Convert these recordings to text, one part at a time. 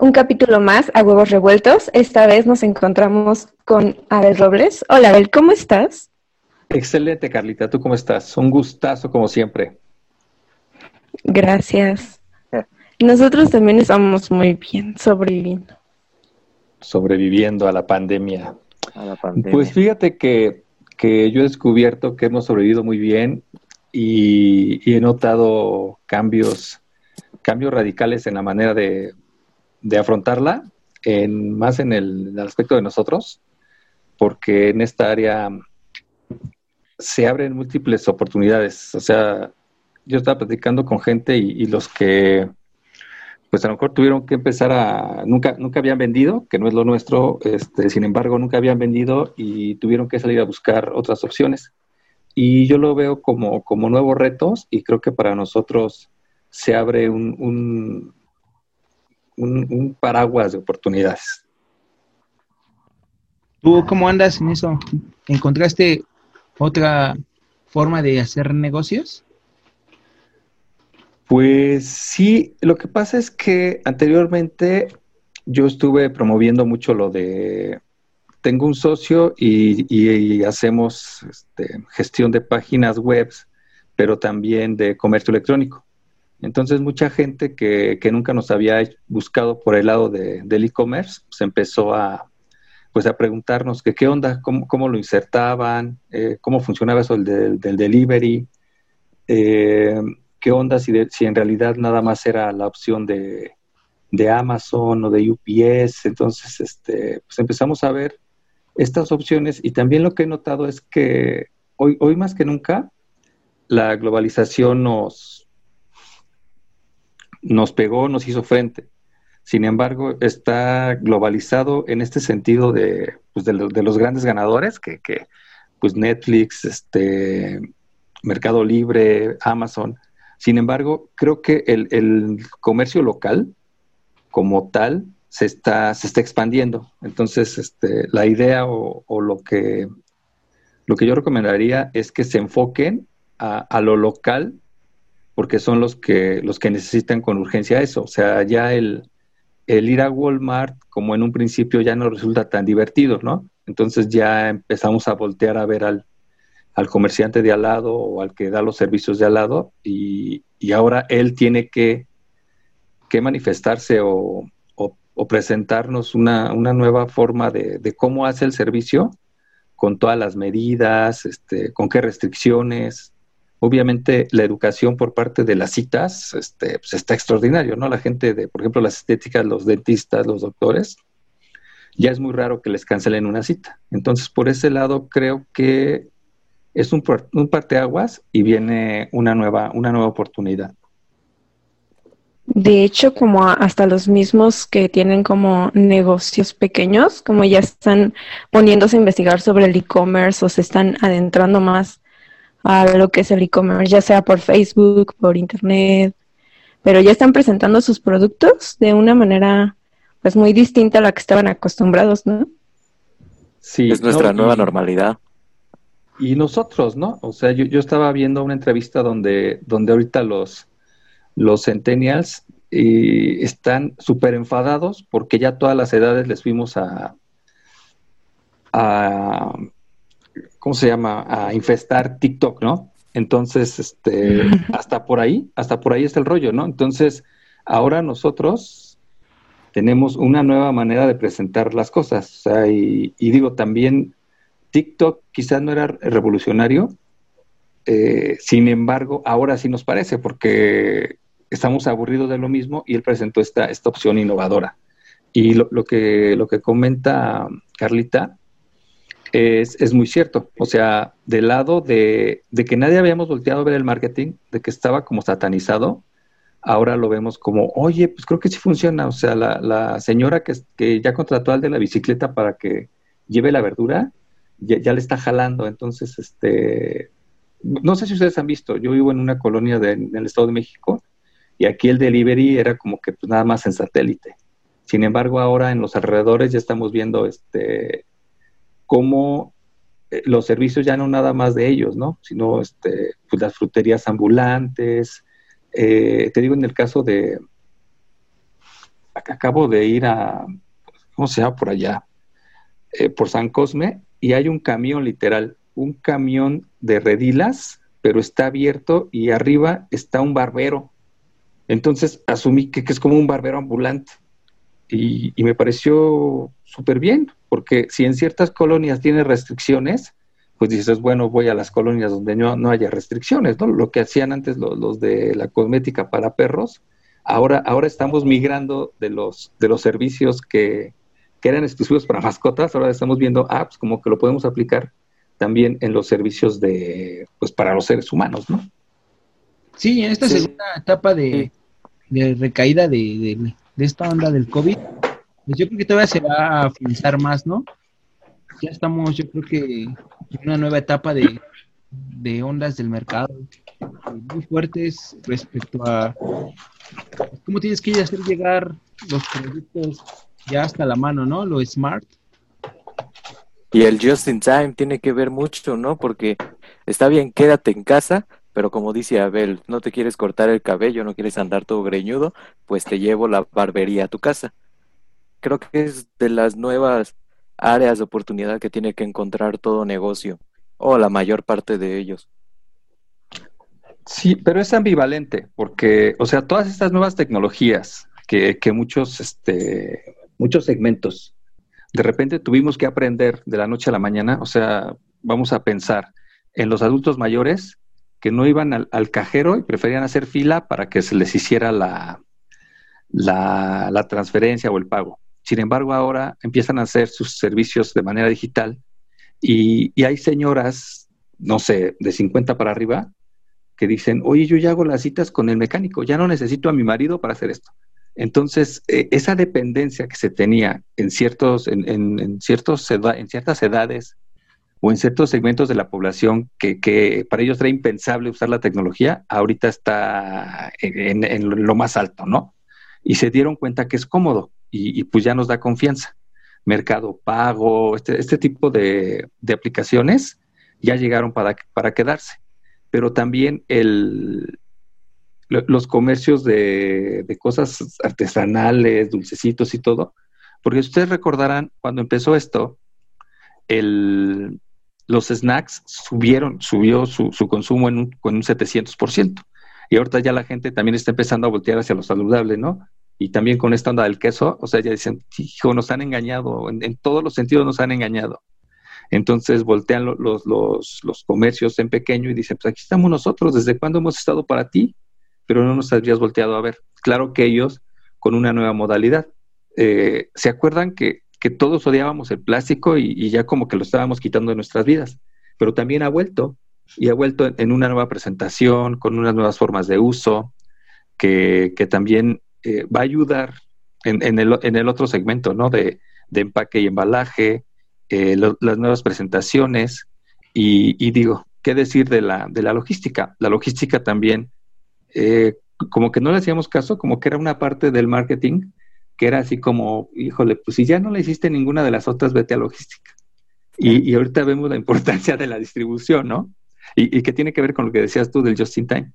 un capítulo más a Huevos Revueltos. Esta vez nos encontramos con Abel Robles. Hola Abel, ¿cómo estás? Excelente Carlita, ¿tú cómo estás? Un gustazo como siempre. Gracias. Nosotros también estamos muy bien, sobreviviendo. Sobreviviendo a la pandemia. Pues fíjate que, yo he descubierto que hemos sobrevivido muy bien y, he notado cambios, cambios radicales en la manera de, afrontarla, en, más en el, aspecto de nosotros, porque en esta área se abren múltiples oportunidades. O sea, yo estaba platicando con gente y los que pues a lo mejor tuvieron que empezar a, nunca, nunca habían vendido, que no es lo nuestro, este, sin embargo, nunca habían vendido y tuvieron que salir a buscar otras opciones. Y yo lo veo como, como nuevos retos y creo que para nosotros se abre un, un, paraguas de oportunidades. ¿Tú cómo andas en eso? ¿Encontraste otra forma de hacer negocios? Pues sí, lo que pasa es que anteriormente yo estuve promoviendo mucho lo de, tengo un socio y, hacemos este, gestión de páginas web, pero también de comercio electrónico. Entonces mucha gente que, nunca nos había buscado por el lado del e-commerce, pues empezó a, pues a preguntarnos que qué onda, cómo, lo insertaban, eh, cómo funcionaba eso del, del delivery. Eh, qué onda si, si en realidad nada más era la opción de, Amazon o de UPS. Entonces, este, pues empezamos a ver estas opciones y también lo que he notado es que hoy, hoy más que nunca la globalización nos, nos pegó, nos hizo frente. Sin embargo, está globalizado en este sentido de, pues los grandes ganadores, que, que, pues Netflix, este, Mercado Libre, Amazon, sin embargo, creo que el, comercio local como tal se está, se está expandiendo. Entonces, este, la idea o, lo, que, lo que yo recomendaría es que se enfoquen a, lo local porque son los que, los que necesitan con urgencia eso. O sea, ya el, el ir a Walmart, como en un principio, ya no resulta tan divertido, ¿no? Entonces ya empezamos a voltear a ver al, al comerciante de al lado o al que da los servicios de al lado y, ahora él tiene que, que manifestarse o, presentarnos una, nueva forma de, cómo hace el servicio con todas las medidas, este, con qué restricciones. Obviamente la educación por parte de las citas este, pues está extraordinario, ¿no? La gente de, por ejemplo, las estéticas, los dentistas, los doctores, ya es muy raro que les cancelen una cita. Entonces, por ese lado, creo que es un, un parteaguas y viene una nueva, una nueva oportunidad. De hecho, como hasta los mismos que tienen como negocios pequeños, como ya están poniéndose a investigar sobre el e-commerce o se están adentrando más a lo que es el e-commerce, ya sea por Facebook, por internet, pero ya están presentando sus productos de una manera pues muy distinta a la que estaban acostumbrados, ¿no? Sí, es nuestra nueva normalidad y nosotros, ¿no? O sea, yo, yo estaba viendo una entrevista donde, donde ahorita los, los centennials eh, están súper enfadados porque ya todas las edades les fuimos a, a, ¿cómo se llama? A infestar TikTok, ¿no? Entonces, este, hasta por ahí, hasta por ahí está el rollo, ¿no? Entonces, ahora nosotros tenemos una nueva manera de presentar las cosas. O sea, y, y digo, también TikTok quizás no era revolucionario, eh, sin embargo, ahora sí nos parece, porque estamos aburridos de lo mismo y él presentó esta, esta opción innovadora. Y lo, que, lo que comenta Carlita es, es, muy cierto. O sea, del lado de, de, que nadie habíamos volteado a ver el marketing, de que estaba como satanizado, ahora lo vemos como, oye, pues creo que sí funciona. O sea, la, la señora que, que, ya contrató al de la bicicleta para que lleve la verdura, ya, ya, le está jalando. Entonces, este, no sé si ustedes han visto, yo vivo en una colonia de, el Estado de México y aquí el delivery era como que pues nada más en satélite. Sin embargo, ahora en los alrededores ya estamos viendo este cómo eh, los servicios ya no nada más de ellos, ¿no? Sino este, pues las fruterías ambulantes. Eh, te digo en el caso de acabo de ir a ¿cómo se llama por allá? Eh, por San Cosme y hay un camión literal, un camión de redilas, pero está abierto y arriba está un barbero. Entonces asumí que, que es como un barbero ambulante y, me pareció súper bien, porque si en ciertas colonias tiene restricciones, pues dices, bueno, voy a las colonias donde no, no haya restricciones, ¿no? Lo que hacían antes los, de la cosmética para perros, ahora, ahora estamos migrando de los, de los servicios que, que eran exclusivos para mascotas, ahora estamos viendo apps como que lo podemos aplicar también en los servicios de, pues para los seres humanos, ¿no? Sí, en esta segunda etapa de, de recaída de, de esta onda del COVID, pues yo creo que todavía se va a afianzar más, ¿no? Ya estamos, yo creo que en una nueva etapa de, ondas del mercado muy fuertes respecto a cómo tienes que hacer llegar los productos ya hasta la mano, ¿no? Lo smart. Y el just in time tiene que ver mucho, ¿no? Porque está bien, quédate en casa, pero como dice Abel, no te quieres cortar el cabello, no quieres andar todo greñudo, pues te llevo la barbería a tu casa. Creo que es de las nuevas áreas de oportunidad que tiene que encontrar todo negocio, o la mayor parte de ellos. Sí, pero es ambivalente, porque, o sea, todas estas nuevas tecnologías que, que muchos, este, muchos segmentos de repente tuvimos que aprender de la noche a la mañana, o sea, vamos a pensar en los adultos mayores que no iban al, cajero y preferían hacer fila para que se les hiciera la, la, transferencia o el pago. Sin embargo, ahora empiezan a hacer sus servicios de manera digital y, hay señoras, no sé, de 50 para arriba, que dicen, oye, yo ya hago las citas con el mecánico, ya no necesito a mi marido para hacer esto. Entonces, eh, esa dependencia que se tenía en, ciertos, en, en, ciertos en ciertas edades o en ciertos segmentos de la población que, para ellos era impensable usar la tecnología, ahorita está en, lo más alto, ¿no? Y se dieron cuenta que es cómodo y, pues ya nos da confianza. Mercado Pago, este, este tipo de, aplicaciones ya llegaron para, para quedarse. Pero también el, los comercios de, de cosas artesanales, dulcecitos y todo, porque ustedes recordarán, cuando empezó esto, el, los snacks subieron, subió su, su consumo en un, con un 700%. Y ahorita ya la gente también está empezando a voltear hacia lo saludable, ¿no? Y también con esta onda del queso, o sea, ya dicen, hijo, nos han engañado, en, todos los sentidos nos han engañado. Entonces voltean los, los, los, comercios en pequeño y dicen, pues aquí estamos nosotros, ¿desde cuándo hemos estado para ti? Pero no nos habrías volteado a ver. Claro que ellos con una nueva modalidad. Eh, ¿Se acuerdan que que todos odiábamos el plástico y, ya como que lo estábamos quitando de nuestras vidas, pero también ha vuelto y ha vuelto en una nueva presentación, con unas nuevas formas de uso, que, también eh, va a ayudar en, el, otro segmento, ¿no? De, empaque y embalaje, eh, las nuevas presentaciones y, digo, ¿qué decir de la, de la logística? La logística también, eh, como que no le hacíamos caso, como que era una parte del marketing que era así como, híjole, pues si ya no le hiciste ninguna de las otras, vete a logística. Y, ahorita vemos la importancia de la distribución, ¿no? Y, que tiene que ver con lo que decías tú del just in time.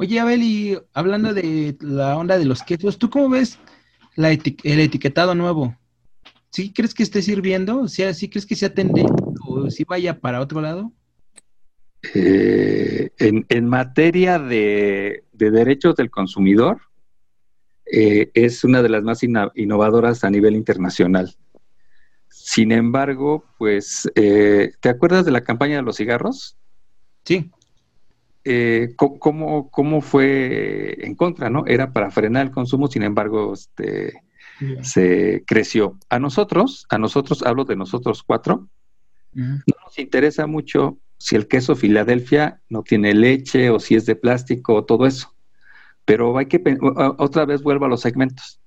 Oye, Abel, y hablando de la onda de los quesos, ¿tú cómo ves la el etiquetado nuevo? ¿Sí crees que esté sirviendo? O sea, ¿sí crees que sea tendencia o si vaya para otro lado? Eh, en, materia de, de derechos del consumidor, eh, es una de las más innovadoras a nivel internacional. Sin embargo, pues, eh, ¿te acuerdas de la campaña de los cigarros? Sí. Eh, ¿cómo, ¿Cómo fue en contra, no? Era para frenar el consumo, sin embargo, este, se creció. A nosotros, a nosotros, hablo de nosotros cuatro, no nos interesa mucho si el queso Filadelfia no tiene leche o si es de plástico o todo eso. Pero hay que, otra vez vuelvo a los segmentos.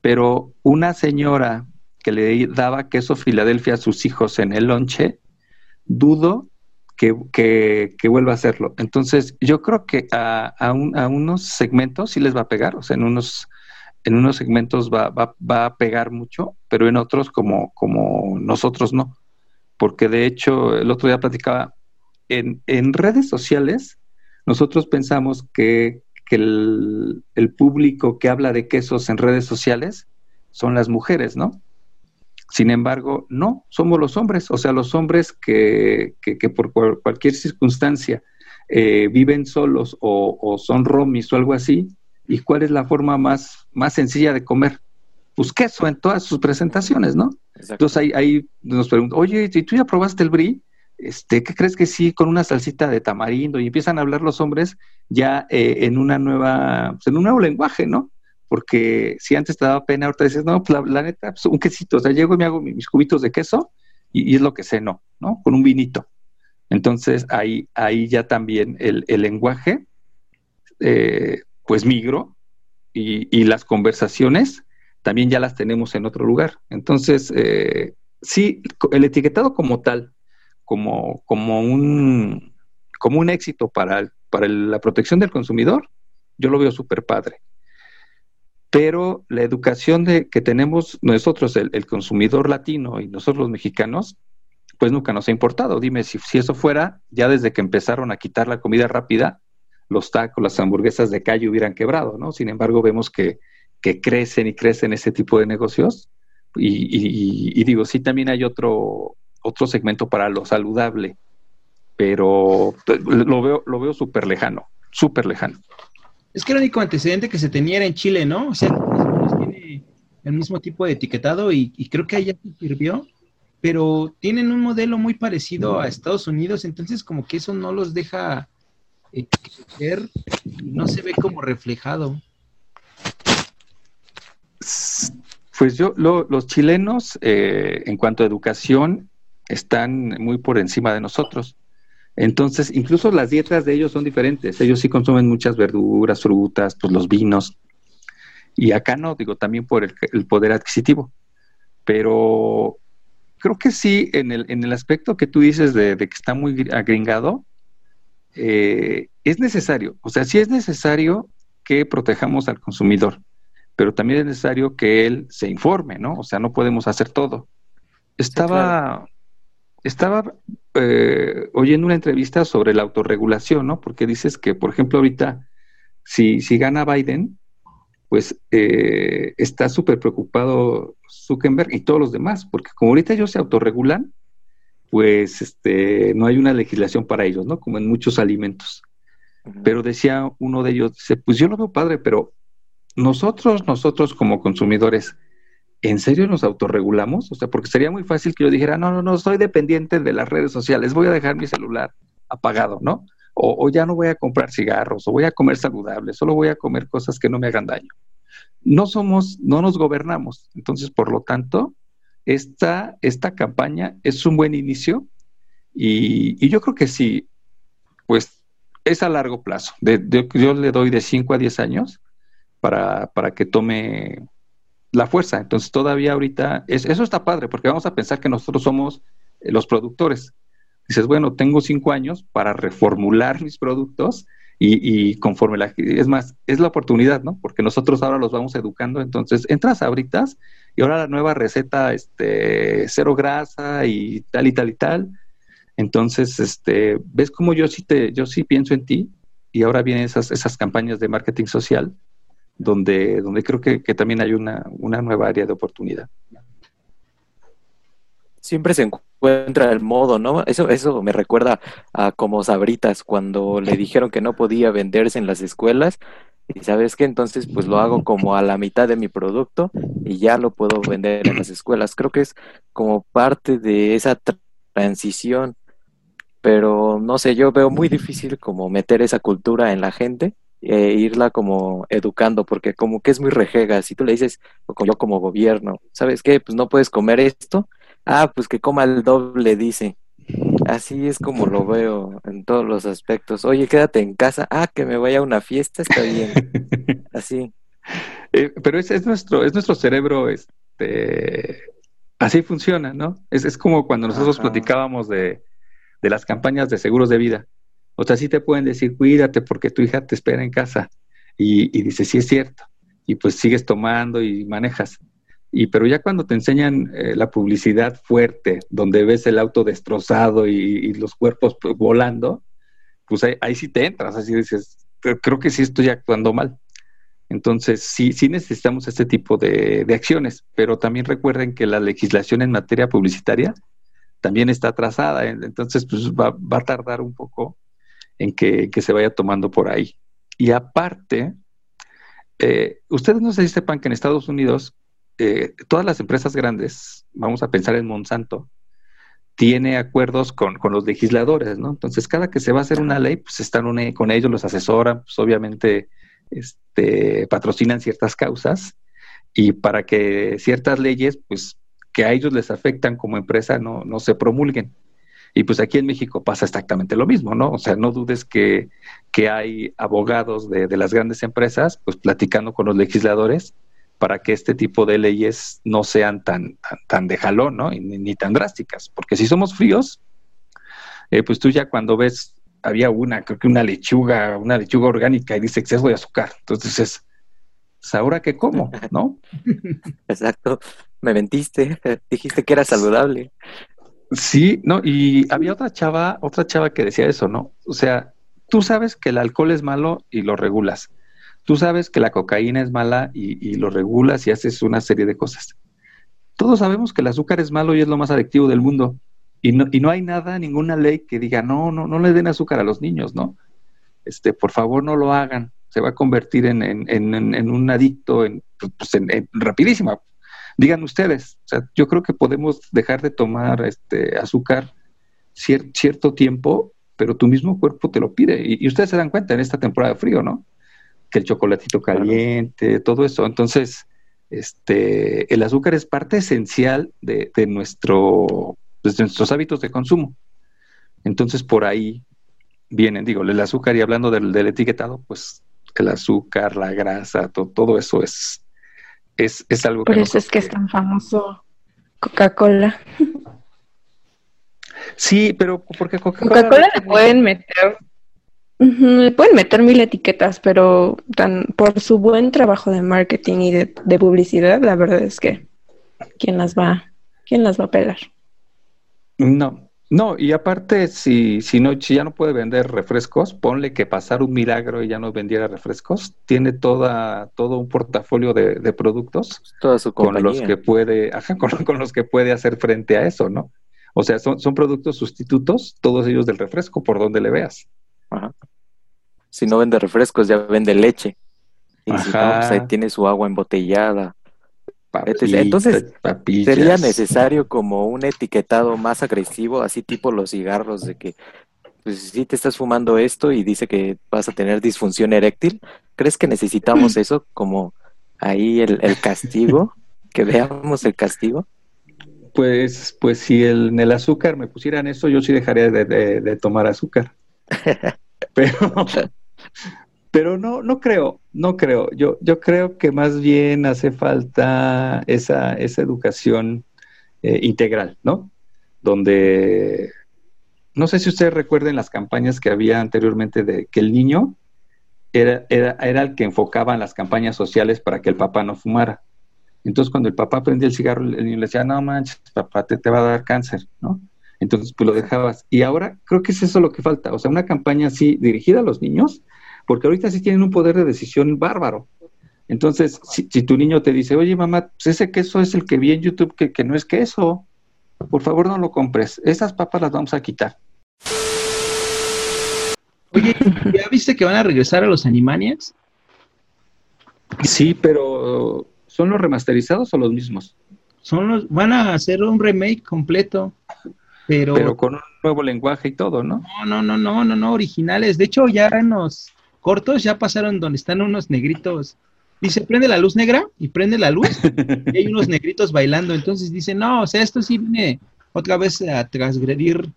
Pero una señora que le daba queso Filadelfia a sus hijos en el lonche, dudo que, que- que vuelva a hacerlo. Entonces, yo creo que a, a un- a unos segmentos sí les va a pegar, o sea, en unos, en unos segmentos va, va- va a pegar mucho, pero en otros como, como nosotros no. Porque de hecho, el otro día platicaba, en, en redes sociales, nosotros pensamos que, que el, el público que habla de quesos en redes sociales son las mujeres, ¿no? Sin embargo, no, somos los hombres, o sea, los hombres que, que- que por cual- cualquier circunstancia eh, viven solos o, o son romis o algo así. ¿Y cuál es la forma más, más sencilla de comer? Pues queso en todas sus presentaciones, ¿no? Exacto. Entonces ahí, ahí nos preguntan, oye, ¿y tú ya probaste el brie? Este, ¿Qué crees que sí con una salsita de tamarindo? Y empiezan a hablar los hombres ya eh, en una nueva, pues, en un nuevo lenguaje, ¿no? Porque si antes te daba pena, ahorita dices, no, pues la, neta, pues, un quesito, o sea, llego y me hago mi- mis cubitos de queso y, es lo que sé, no. Con un vinito. Entonces ahí, ahí ya también el, el lenguaje, eh, pues migró y, y las conversaciones también ya las tenemos en otro lugar. Entonces, eh, sí, el etiquetado como tal, como, como, un, como un éxito para, para la protección del consumidor, yo lo veo súper padre. Pero la educación de, que tenemos nosotros, el, consumidor latino y nosotros los mexicanos, pues nunca nos ha importado. Dime, si, si eso fuera, ya desde que empezaron a quitar la comida rápida, los tacos, las hamburguesas de calle hubieran quebrado, ¿no? Sin embargo, vemos que, que crecen y crecen ese tipo de negocios. Y, y- y- digo, sí, también hay otro, otro segmento para lo saludable, pero lo veo, lo veo súper lejano, súper lejano. Es que el único antecedente que se tenía era en Chile, ¿no? O sea, tiene el mismo tipo de etiquetado y, creo que allá sirvió, pero tienen un modelo muy parecido a Estados Unidos, entonces como que eso no los deja eh, crecer y no se ve como reflejado. Pues yo, lo- los chilenos, eh, en cuanto a educación, están muy por encima de nosotros. Entonces, incluso las dietas de ellos son diferentes. Ellos sí consumen muchas verduras, frutas, pues los vinos. Y acá no, digo, también por el, el poder adquisitivo. Pero creo que sí, en el, en el aspecto que tú dices de, de que está muy gr- agringado, eh, es necesario. O sea, sí es necesario que protejamos al consumidor pero también es necesario que él se informe, ¿no? O sea, no podemos hacer todo. Estaba, estaba eh, oyendo una entrevista sobre la autorregulación, ¿no? Porque dices que, por ejemplo, ahorita, si, si gana Biden, pues eh, está súper preocupado Zuckerberg y todos los demás, porque como ahorita ellos se autorregulan, pues este, no hay una legislación para ellos, ¿no? Como en muchos alimentos. Pero decía uno de ellos, dice, pues yo lo veo padre, pero nosotros, nosotros como consumidores, ¿en serio nos autorregulamos? O sea, porque sería muy fácil que yo dijera, no, no, no, soy dependiente de las redes sociales, voy a dejar mi celular apagado, ¿no? O, ya no voy a comprar cigarros, o voy a comer saludable, solo voy a comer cosas que no me hagan daño. No somos, no nos gobernamos. Entonces, por lo tanto, esta, esta campaña es un buen inicio y, yo creo que sí, pues es a largo plazo. Yo le doy de 5 a 10 años para, para que tome la fuerza. Entonces todavía ahorita, es- eso está padre, porque vamos a pensar que nosotros somos eh, los productores. Dices, bueno, tengo cinco años para reformular mis productos y, y conforme la... Es más, es la oportunidad, ¿no? Porque nosotros ahora los vamos educando, entonces entras ahorita y ahora la nueva receta, este, cero grasa y tal y tal y tal. Entonces, este, ves cómo yo sí te, yo sí pienso en ti y ahora vienen esas, esas campañas de marketing social donde, donde creo que, que también hay una, una nueva área de oportunidad. Siempre se encuentra el modo, ¿no? Eso, eso me recuerda a como Sabritas, cuando le dijeron que no podía venderse en las escuelas, Y sabes que entonces pues lo hago como a la mitad de mi producto y ya lo puedo vender en las escuelas. Creo que es como parte de esa transición, pero no sé, yo veo muy difícil como meter esa cultura en la gente e irla como educando, porque como que es muy rejega, si tú le dices, yo como gobierno, ¿sabes qué? Pues no puedes comer esto, ah, pues que coma el doble, dice. Así es como lo veo en todos los aspectos. Oye, quédate en casa. Ah, que me vaya a una fiesta, está bien. Así. Eh, pero ese es nuestro, es nuestro cerebro, este, así funciona, ¿no? Es, es como cuando nosotros platicábamos de, de, las campañas de seguros de vida. O sea, sí te pueden decir, cuídate porque tu hija te espera en casa. Y, y dices, sí es cierto. Y pues sigues tomando y manejas. Y pero ya cuando te enseñan eh, la publicidad fuerte, donde ves el auto destrozado y, los cuerpos volando, pues ahí, sí te entras, así dices, creo que sí estoy actuando mal. Entonces, sí, sí necesitamos este tipo de, acciones, pero también recuerden que la legislación en materia publicitaria también está atrasada, entonces pues va, va a tardar un poco en que, se vaya tomando por ahí. Y aparte, eh, ustedes no se sepan que en Estados Unidos eh, todas las empresas grandes, vamos a pensar en Monsanto, tiene acuerdos con, los legisladores, ¿no? Entonces, cada que se va a hacer una ley, pues están con ellos, los asesoran, pues obviamente este, patrocinan ciertas causas y para que ciertas leyes, pues que a ellos les afectan como empresa, no, no se promulguen. Y pues aquí en México pasa exactamente lo mismo, ¿no? O sea, no dudes que, que hay abogados de, de, las grandes empresas, pues platicando con los legisladores para que este tipo de leyes no sean tan, tan, de jalón, ¿no? Ni, tan drásticas. Porque si somos fríos, eh, pues tú ya cuando ves, había una, creo que una lechuga, una lechuga orgánica y dice exceso de azúcar. Entonces es, pues, ahora que como, ¿no? Exacto. Me mentiste, dijiste que era saludable. Sí, no, y había otra chava, otra chava que decía eso, ¿no? O sea, tú sabes que el alcohol es malo y lo regulas Tú sabes que la cocaína es mala y, lo regulas y haces una serie de cosas. Todos sabemos que el azúcar es malo y es lo más adictivo del mundo. Y no, y no hay nada, ninguna ley que diga, no, no, no le den azúcar a los niños, ¿no? Este, por favor, no lo hagan. Se va a convertir en, un adicto en, pues, en, rapidísima. Digan ustedes, o sea, yo creo que podemos dejar de tomar este azúcar cierto tiempo, pero tu mismo cuerpo te lo pide. Y, y, ustedes se dan cuenta en esta temporada de frío, ¿no? que el chocolatito caliente, todo eso. Entonces, este, el azúcar es parte esencial de, nuestro, pues, de nuestros hábitos de consumo. Entonces, por ahí vienen, digo, el azúcar y hablando del, etiquetado, pues el azúcar, la grasa, todo eso es, es, es algo por que... Por eso es que es tan famoso Coca-Cola. Sí, pero porque Coca-Cola... Coca-Cola le pueden meter le pueden meter mil etiquetas, pero tan, por su buen trabajo de marketing y de, publicidad, la verdad es que ¿quién las va, quién las va a pelar? No, no, y aparte, si, si, no, si ya no puede vender refrescos, ponle que pasar un milagro y ya no vendiera refrescos. Tiene toda, todo un portafolio de, productos con los que puede, ajá, con, con, los que puede hacer frente a eso, ¿no? O sea, son, son productos sustitutos, todos ellos del refresco, por donde le veas. Si no vende refrescos, ya vende leche. Y si no, pues ahí tiene su agua embotellada. Entonces, sería necesario como un etiquetado más agresivo, así tipo los cigarros, de que pues, si te estás fumando esto y dice que vas a tener disfunción eréctil, ¿crees que necesitamos eso como ahí el, castigo? que veamos el castigo. Pues, pues si el, en el azúcar me pusieran eso, yo sí dejaría de tomar azúcar. Pero, pero no, no creo, no creo. Yo, yo creo que más bien hace falta esa, esa educación eh, integral, ¿no? Donde, no sé si ustedes recuerden las campañas que había anteriormente de que el niño era, era, era el que enfocaba en las campañas sociales para que el papá no fumara. Entonces, cuando el papá prendía el cigarro, el niño le decía, no manches, papá, te, te va a dar cáncer, ¿no? Entonces, pues lo dejabas. Y ahora creo que es eso lo que falta. O sea, una campaña así dirigida a los niños, porque ahorita sí tienen un poder de decisión bárbaro. Entonces, si, tu niño te dice, oye mamá, pues ese queso es el que vi en YouTube que, que no es queso, por favor no lo compres. Esas papas las vamos a quitar. Oye, ¿ya viste que van a regresar a los Animaniacs? Sí, pero ¿son los remasterizados o los mismos? Son los, van a hacer un remake completo, pero, Pero con un nuevo lenguaje y todo, ¿no? no, no, no, no, no, no, originales. De hecho, ya en los cortos ya pasaron donde están unos negritos. Dice, prende la luz negra y prende la luz y hay unos negritos bailando. Entonces dice, no, o sea, esto sí viene otra vez a transgredir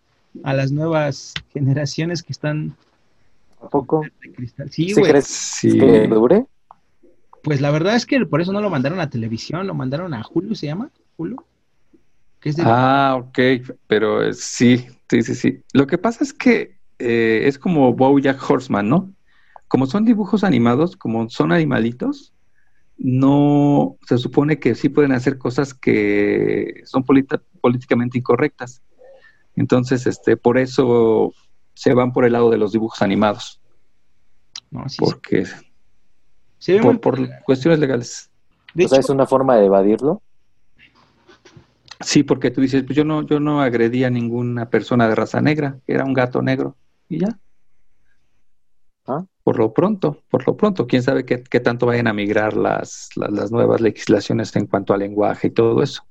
a las nuevas generaciones que están ¿A poco? de cristal. Sí, ¿Sí güey. crees Sí. que dure? Pues la verdad es que por eso no lo mandaron a televisión, lo mandaron a Hulu, ¿se llama? Hulu. Que es de... Ah, ok, pero eh, sí, sí, sí, sí. Lo que pasa es que eh, es como Bojack Horseman, ¿no? Como son dibujos animados, como son animalitos, no se supone que sí pueden hacer cosas que son políticamente incorrectas. Entonces, este, por eso se van por el lado de los dibujos animados, No, sí, porque sí. Se ve muy- por, por cuestiones legales. de O sea, hecho, es una forma de evadirlo. Sí, porque tú dices, pues yo no, yo no agredí a ninguna persona de raza negra, era un gato negro, y ya. Ah. Por lo pronto, por lo pronto, quién sabe qué, qué tanto vayan a migrar las, las, las nuevas legislaciones en cuanto al lenguaje y todo eso.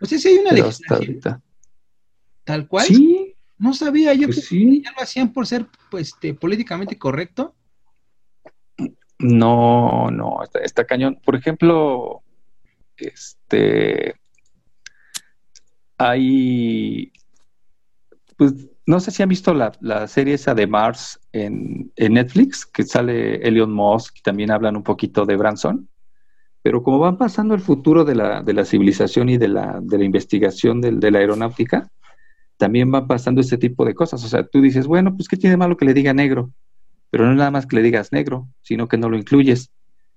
o sea, sí hay una Pero legislación tal cual. Sí, No sabía, yo pues creo sí. que ya lo hacían por ser pues, este, políticamente correcto. No, no, está, está cañón. Por ejemplo, este, hay, pues, no sé si han visto la, la serie esa de Mars en, en Netflix, que sale Elon Musk y también hablan un poquito de Branson. Pero como van pasando el futuro de la, de la civilización y de la, de la investigación de la aeronáutica, también van pasando este tipo de cosas. O sea, tú dices, bueno, pues, ¿qué tiene malo que le diga negro? Pero no es nada más que le digas negro, sino que no lo incluyes.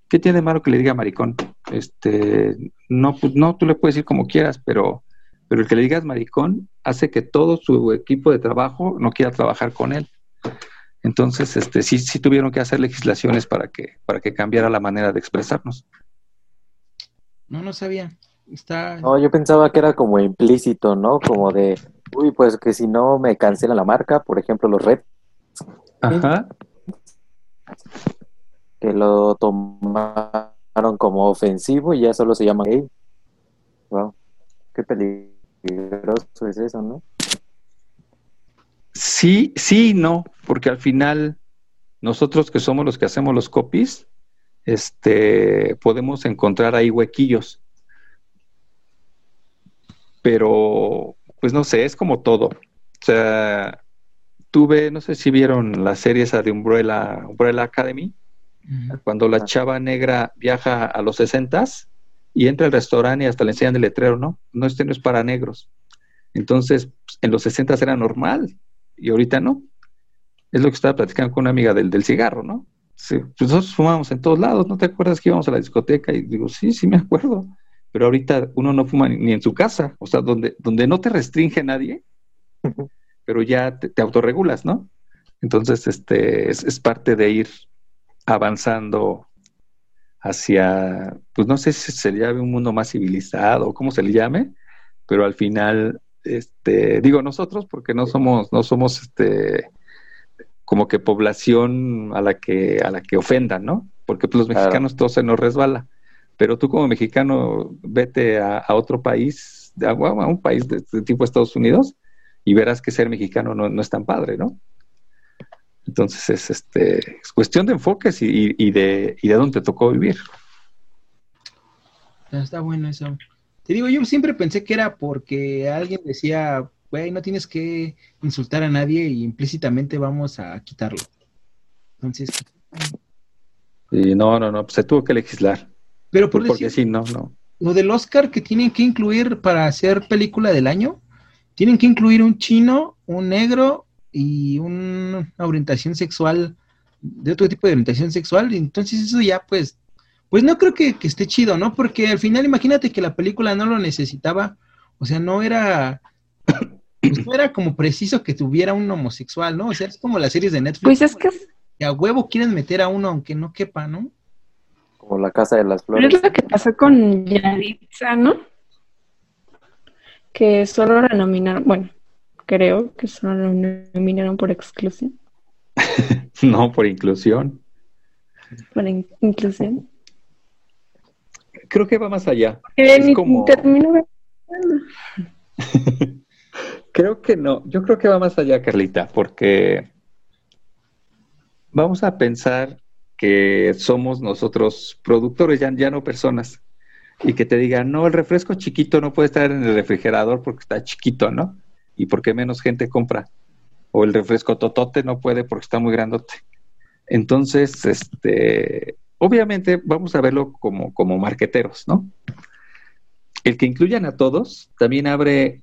¿Qué tiene malo que le diga maricón? Este, no, pues no, tú le puedes decir como quieras, pero, pero el que le digas maricón hace que todo su equipo de trabajo no quiera trabajar con él. Entonces, este, sí, sí tuvieron que hacer legislaciones para que, para que cambiara la manera de expresarnos. No, no sabía. Está. No, yo pensaba que era como implícito, ¿no? Como de, uy, pues que si no me cancela la marca, por ejemplo, los Red, Ajá. que lo tomaron como ofensivo y ya solo se llama gay. Wow, qué peligroso es eso, ¿no? Sí, sí y no, porque al final nosotros que somos los que hacemos los copies, este, podemos encontrar ahí huequillos. Pero, pues no sé, es como todo. O sea, tuve, no sé si vieron la serie esa de Umbrella, Umbrella Academy, cuando la chava negra viaja a los sesentas y entra al restaurante y hasta le enseñan el letrero, ¿no? No, este no es para negros. Entonces, pues, en los sesentas era normal y ahorita no. Es lo que estaba platicando con una amiga del, del cigarro, ¿no? Sí, pues nosotros fumábamos en todos lados, ¿no te acuerdas que íbamos a la discoteca? Y digo, sí, sí me acuerdo. Pero ahorita uno no fuma ni, ni en su casa, o sea, donde, donde no te restringe nadie, pero ya te, te autorregulas, ¿no? Entonces, este, es, es parte de ir avanzando hacia, pues no sé si se le llame un mundo más civilizado o cómo se le llame, pero al final, este, digo nosotros porque no somos, no somos, este, como que población a la que, a la que ofendan, ¿no? Porque pues, los Claro. mexicanos todo se nos resbala, pero tú como mexicano vete a, a otro país, a, a un país de, de tipo Estados Unidos y verás que ser mexicano no, no es tan padre, ¿no? Entonces es este es cuestión de enfoques y, de y de dónde te tocó vivir. Ah, Está bueno eso. Te digo, yo siempre pensé que era porque alguien decía, güey, no tienes que insultar a nadie y implícitamente vamos a quitarlo. Entonces, Y no, no, no, pues se tuvo que legislar. pero por Porque decir, sí, no, no. lo del Oscar que tienen que incluir para hacer película del año, tienen que incluir un chino, un negro y un- una orientación sexual, de otro tipo de orientación sexual. y Entonces eso ya pues, pues no creo que, que esté chido, ¿no? Porque al final imagínate que la película no lo necesitaba, o sea, no era, pues no era como preciso que tuviera un homosexual, ¿no? O sea, es como las series de Netflix, Pues es que que a huevo quieren meter a uno aunque no quepa, ¿no? Como la Casa de las pero Flores. es lo que pasó con Yaritza, ¿no? Que solo la nominaron, bueno, creo que solo la nominaron por exclusión, No, por inclusión. por in- inclusión. creo que va más allá. Es como- termino Creo que no, yo creo que va más allá, Carlita, porque vamos a pensar que somos nosotros productores, ya, ya no personas, y que te digan, no, el refresco chiquito no puede estar en el refrigerador porque está chiquito, ¿no? Y porque menos gente compra. O el refresco totote no puede porque está muy grandote. Entonces, este, obviamente vamos a verlo como, como marqueteros, ¿no? El que incluyan a todos también abre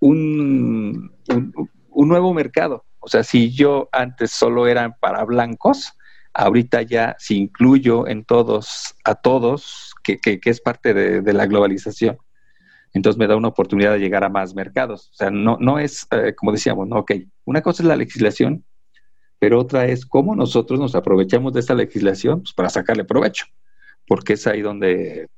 un, un, un nuevo mercado. O sea, si yo antes solo eran para blancos, ahorita ya si incluyo en todos, a todos, que, que, que es parte de, de, la globalización, entonces me da una oportunidad de llegar a más mercados. O sea, no, no es, eh, como decíamos, no, ok, una cosa es la legislación, pero otra es cómo nosotros nos aprovechamos de esta legislación pues, para sacarle provecho, porque es ahí donde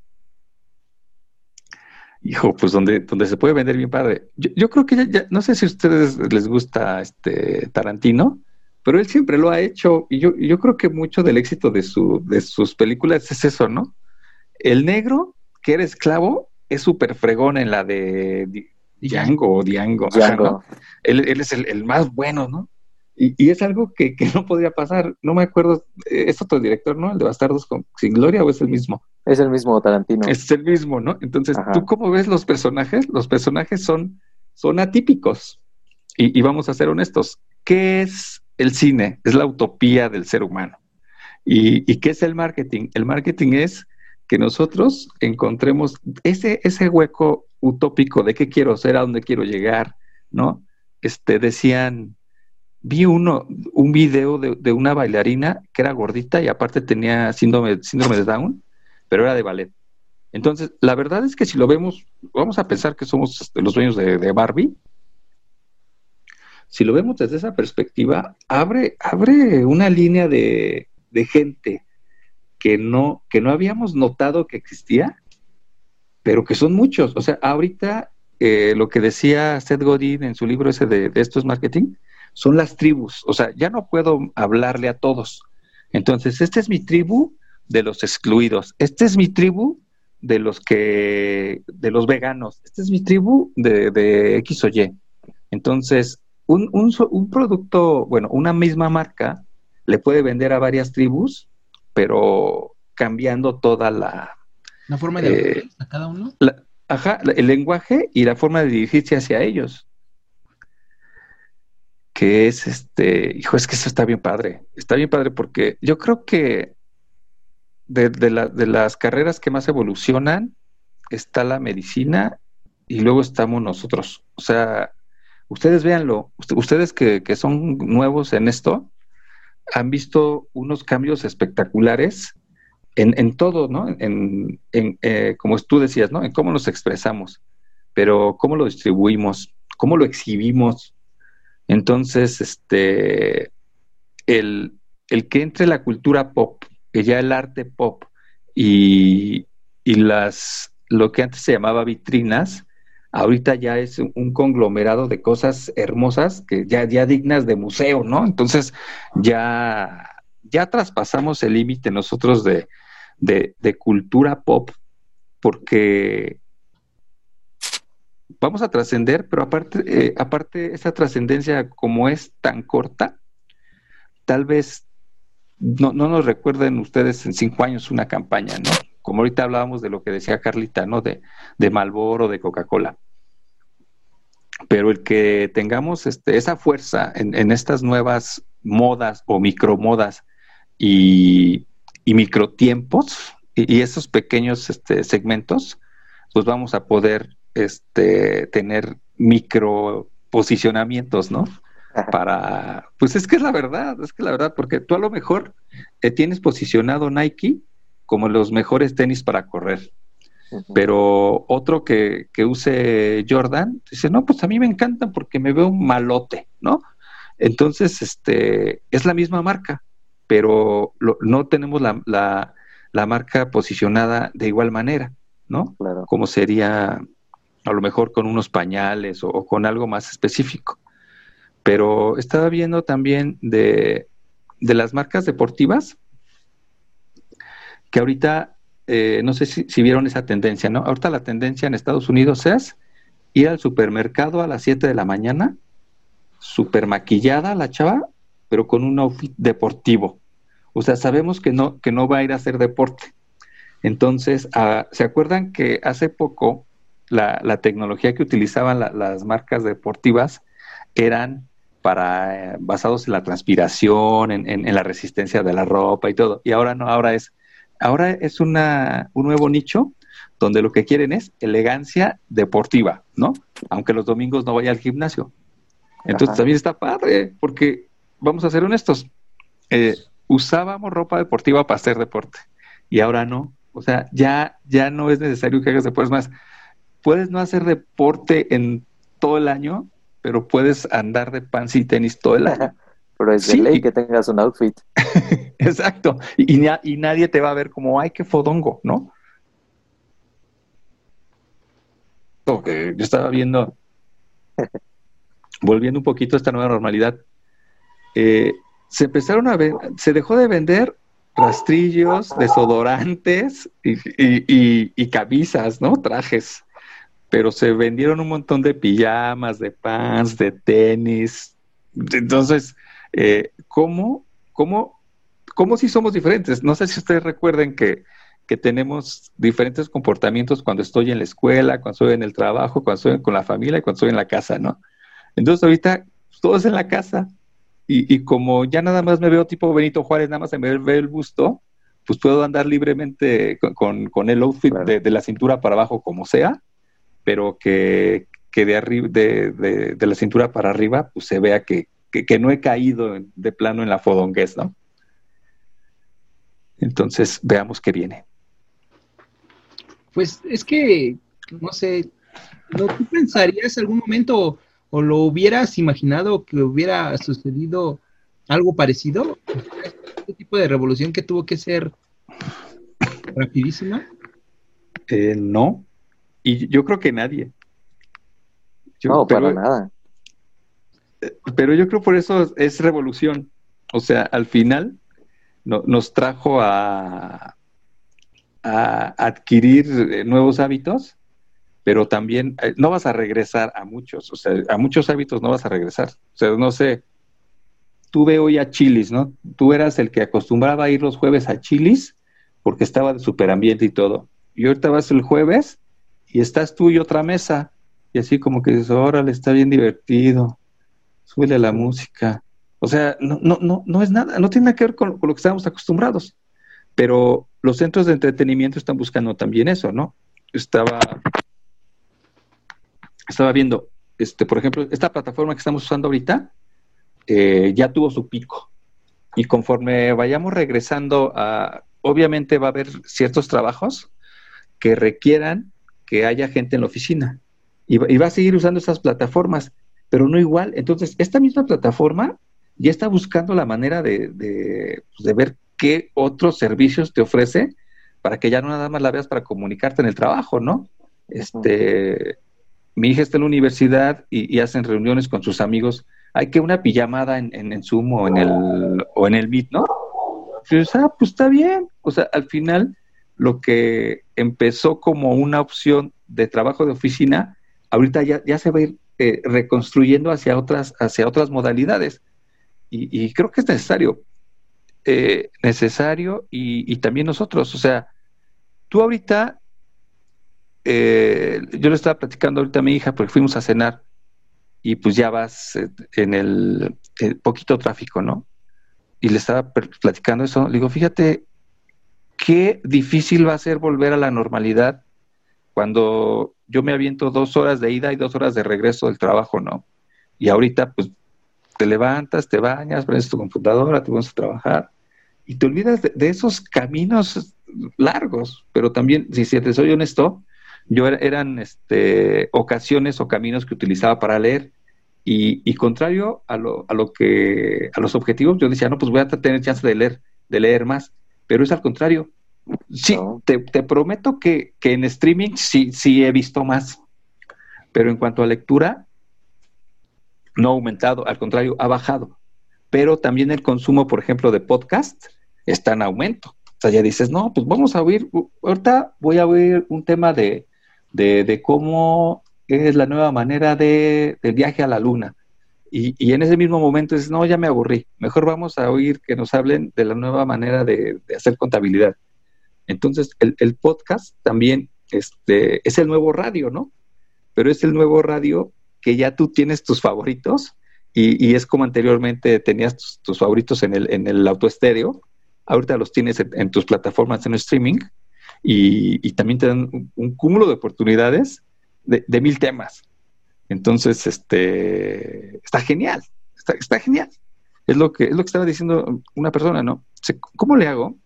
hijo, pues donde, donde se puede vender bien padre. Yo, yo creo que ya, ya, no sé si a ustedes les gusta este Tarantino, pero él siempre lo ha hecho y yo, yo creo que mucho del éxito de, su, de sus películas es eso, ¿no? El negro, que era esclavo, es súper fregón en la de Django o Diango. Él, él, es el, el, más bueno, ¿no? Y, y es algo que, que, no podría pasar. No me acuerdo, ¿es otro director, no? El de Bastardos con, sin Gloria o es el mismo? Es el mismo Tarantino. Es el mismo, ¿no? Entonces, Ajá. ¿tú cómo ves los personajes? Los personajes son, son atípicos. Y, y, vamos a ser honestos. ¿Qué es el cine? Es la utopía del ser humano. ¿Y, y qué es el marketing? El marketing es que nosotros encontremos ese, ese hueco utópico de qué quiero ser, a dónde quiero llegar, ¿no? Este, decían, vi uno, un video de, de, una bailarina que era gordita y aparte tenía síndrome, síndrome de Down, pero era de ballet. Entonces, la verdad es que si lo vemos, vamos a pensar que somos este, los dueños de, de, Barbie. Si lo vemos desde esa perspectiva, abre, abre una línea de, de gente que no, que no habíamos notado que existía, pero que son muchos. O sea, ahorita eh, lo que decía Seth Godin en su libro ese de, de esto es marketing, son las tribus. O sea, ya no puedo hablarle a todos. Entonces, esta es mi tribu de los excluidos. Esta es mi tribu de los que, de los veganos. Esta es mi tribu de, de X o Y. Entonces, un, un, producto, bueno, una misma marca le puede vender a varias tribus, pero cambiando toda la... ¿La forma de eh, a cada uno? La, ajá, el lenguaje y la forma de dirigirse hacia ellos que es este, hijo, es que eso está bien padre, está bien padre porque yo creo que de, de, la, de, las carreras que más evolucionan está la medicina y luego estamos nosotros. O sea, ustedes véanlo, ustedes que, que son nuevos en esto, han visto unos cambios espectaculares en, en todo, ¿no? En, en eh, como tú decías, ¿no? En cómo nos expresamos, pero cómo lo distribuimos, cómo lo exhibimos, entonces, este, el, el, que entre la cultura pop, que ya el arte pop y, y, las, lo que antes se llamaba vitrinas, ahorita ya es un conglomerado de cosas hermosas que ya, ya dignas de museo, ¿no? Entonces, ya, ya traspasamos el límite nosotros de, de, cultura pop, porque vamos a trascender, pero aparte, eh, aparte esa trascendencia como es tan corta, tal vez no, no, nos recuerden ustedes en cinco años una campaña, ¿no? Como ahorita hablábamos de lo que decía Carlita, ¿no? De, de Malboro, de Coca-Cola. Pero el que tengamos este, esa fuerza en, en, estas nuevas modas o micromodas y, y microtiempos y, y esos pequeños este, segmentos, pues vamos a poder este, tener micro posicionamientos, ¿no? Para, pues es que es la verdad, es que la verdad, porque tú a lo mejor te tienes posicionado Nike como los mejores tenis para correr, uh -huh. pero otro que, que, use Jordan dice, no, pues a mí me encantan porque me veo malote, ¿no? Entonces, este, es la misma marca, pero lo, no tenemos la, la, la, marca posicionada de igual manera, ¿no? Claro. Como sería a lo mejor con unos pañales o, o, con algo más específico. Pero estaba viendo también de, de las marcas deportivas que ahorita eh, no sé si, vieron esa tendencia, ¿no? Ahorita la tendencia en Estados Unidos es ir al supermercado a las 7 de la mañana, super maquillada la chava, pero con un outfit deportivo. O sea, sabemos que no, que no va a ir a hacer deporte. Entonces, ah, ¿se acuerdan que hace poco la, la tecnología que utilizaban la- las marcas deportivas eran para eh, basados en la transpiración, en, en- en la resistencia de la ropa y todo. Y ahora no, ahora es, ahora es una, un nuevo nicho donde lo que quieren es elegancia deportiva, ¿no? Aunque los domingos no vaya al gimnasio. Entonces Ajá. también está padre, porque vamos a ser honestos, eh, usábamos ropa deportiva para hacer deporte y ahora no. O sea, ya, ya no es necesario que hagas deporte. Es más, puedes no hacer deporte en todo el año, pero puedes andar de pants y tenis todo el año. Pero es de Sí. ley que tengas un outfit. Exacto. Y, y na- y nadie te va a ver como, ay, qué fodongo, ¿no? Que yo estaba viendo, volviendo un poquito a esta nueva normalidad, eh, se empezaron a ver, se dejó de vender rastrillos, desodorantes y- y camisas, ¿no? Trajes. Pero se vendieron un montón de pijamas, de pants, de tenis. Entonces, eh, ¿cómo, cómo, cómo si somos diferentes? No sé si ustedes recuerden que, que tenemos diferentes comportamientos cuando estoy en la escuela, cuando estoy en el trabajo, cuando estoy con la familia y cuando estoy en la casa, ¿no? Entonces ahorita pues, todo es en la casa y, y como ya nada más me veo tipo Benito Juárez, nada más se me ve el busto, pues puedo andar libremente con, con- con el outfit Claro. de, de la cintura para abajo como sea, pero que, que de, arriba, de, de- de la cintura para arriba pues se vea que, que- que no he caído de plano en la fodonguez, ¿no? Entonces veamos qué viene. Pues es que, no sé, ¿no tú pensarías algún momento o lo hubieras imaginado que hubiera sucedido algo parecido? Este tipo de revolución que tuvo que ser rapidísima. Eh, no, y yo creo que nadie. Yo- No, pero, para nada. pero yo creo por eso es revolución. O sea, al final no- nos trajo a, a adquirir eh, nuevos hábitos, pero también eh, no vas a regresar a muchos. O sea, a muchos hábitos no vas a regresar. O sea, no sé, tú ve hoy a Chilis, ¿no? Tú eras el que acostumbraba a ir los jueves a Chilis porque estaba de superambiente y todo. Y ahorita vas el jueves y estás tú y otra mesa. Y así como que dices, órale, está bien divertido. Súbele la música. O sea, no, no, no, no es nada, no tiene nada que ver con, lo que estábamos acostumbrados. Pero los centros de entretenimiento están buscando también eso, ¿no? Estaba, estaba viendo, este, por ejemplo, esta plataforma que estamos usando ahorita eh, ya tuvo su pico. Y conforme vayamos regresando a, obviamente va a haber ciertos trabajos que requieran que haya gente en la oficina. Y va a seguir usando esas plataformas, pero no igual. Entonces, esta misma plataforma ya está buscando la manera de, de, pues, de ver qué otros servicios te ofrece para que ya no nada más la veas para comunicarte en el trabajo, ¿no? Este, mi hija está en la universidad y, y hacen reuniones con sus amigos. Hay que una pijamada en, en, en Zoom o en el o en el Meet, ¿no? Pues, ah, pues está bien. O sea, al final, lo que empezó como una opción de trabajo de oficina, ahorita ya, ya se va a ir eh, reconstruyendo hacia otras, hacia otras modalidades. Y, creo que es necesario. eh, necesario y, y también nosotros. O sea, tú ahorita, eh, yo le estaba platicando ahorita a mi hija porque fuimos a cenar y pues ya vas eh, en el, el poquito tráfico, ¿no? Y le estaba platicando eso. Le digo, fíjate qué difícil va a ser volver a la normalidad cuando yo me aviento dos horas de ida y dos horas de regreso del trabajo, ¿no? Y ahorita, pues, te levantas, te bañas, prendes tu computadora, te pones a trabajar y te olvidas de, de esos caminos largos. Pero también, si, si te soy honesto, yo era- eran este, ocasiones o caminos que utilizaba para leer. Y, y contrario a lo, a lo que a los objetivos, yo decía, no, pues voy a tener chance de leer, de leer más. Pero es al contrario. Sí, No. te, te prometo que, que en streaming sí, sí he visto más. Pero en cuanto a lectura, no ha aumentado, al contrario, ha bajado. Pero también el consumo, por ejemplo, de podcast está en aumento. O Entonces ya dices, no, pues vamos a oír, ahorita voy a oír un tema de, de, de cómo es la nueva manera de, viaje a la luna. Y, y, en ese mismo momento dices, no, ya me aburrí, mejor vamos a oír que nos hablen de la nueva manera de, de hacer contabilidad. Entonces, el, el, podcast también este, es el nuevo radio, ¿no? Pero es el nuevo radio que ya tú tienes tus favoritos y, es como anteriormente tenías tus, favoritos en el, en el autoestéreo, ahorita los tienes en, tus plataformas en streaming y, también te dan un, un cúmulo de oportunidades de, de, mil temas. Entonces, este, está genial, está, está, genial. Es lo, que, es lo que estaba diciendo una persona, ¿no? ¿Cómo le hago?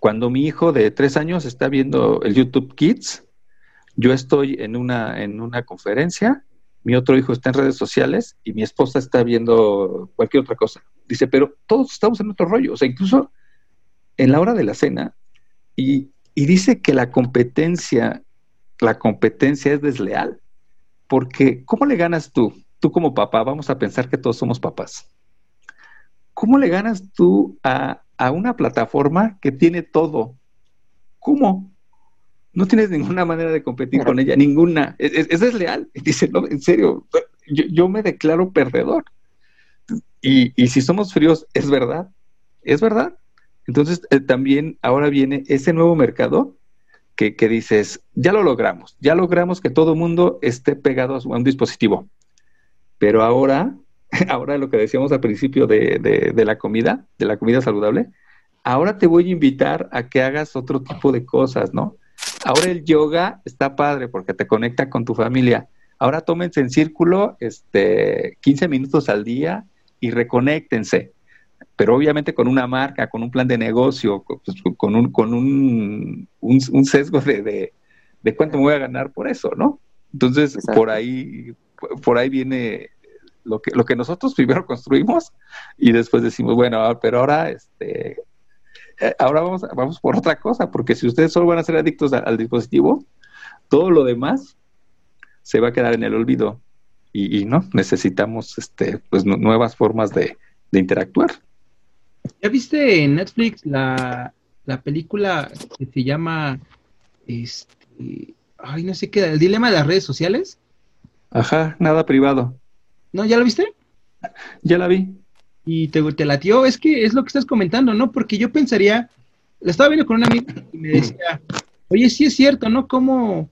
Cuando mi hijo de tres años está viendo el YouTube Kids, yo estoy en una, en una conferencia, mi otro hijo está en redes sociales y mi esposa está viendo cualquier otra cosa. Dice, pero todos estamos en otro rollo. O sea, incluso en la hora de la cena, y, y dice que la competencia la competencia es desleal. Porque, ¿cómo le ganas tú? Tú como papá, vamos a pensar que todos somos papás. ¿Cómo le ganas tú a, a una plataforma que tiene todo? ¿Cómo? No tienes ninguna manera de competir con ella, ninguna. Es, es desleal. Dice, no, en serio, yo, yo me declaro perdedor. Y, y, si somos fríos, es verdad, es verdad. Entonces, eh, también ahora viene ese nuevo mercado que, que, dices, ya lo logramos, ya logramos que todo mundo esté pegado a, su, un dispositivo. Pero ahora, ahora lo que decíamos al principio de, de, de, la comida, de la comida saludable, ahora te voy a invitar a que hagas otro tipo de cosas, ¿no? Ahora el yoga está padre porque te conecta con tu familia. Ahora tómense en círculo este, 15 minutos al día y reconéctense pero obviamente con una marca, con un plan de negocio, pues, con, un, con un, un, un sesgo de, de, de, cuánto me voy a ganar por eso, ¿no? Entonces, Exacto. por ahí, por ahí viene lo que, lo que nosotros primero construimos y después decimos, bueno, pero ahora, este, ahora vamos, vamos por otra cosa, porque si ustedes solo van a ser adictos a, al dispositivo, todo lo demás se va a quedar en el olvido y, y no necesitamos este, pues, nuevas formas de, de interactuar. ¿Ya viste en Netflix la, la película que se llama este, ay, no sé qué, el dilema de las redes sociales? Ajá, nada privado. ¿No? ¿Ya lo viste? Ya la vi. ¿Y te, te latió? Es que es lo que estás comentando, ¿no? Porque yo pensaría, la estaba viendo con una amiga y me decía, oye, sí es cierto, ¿no? ¿Cómo,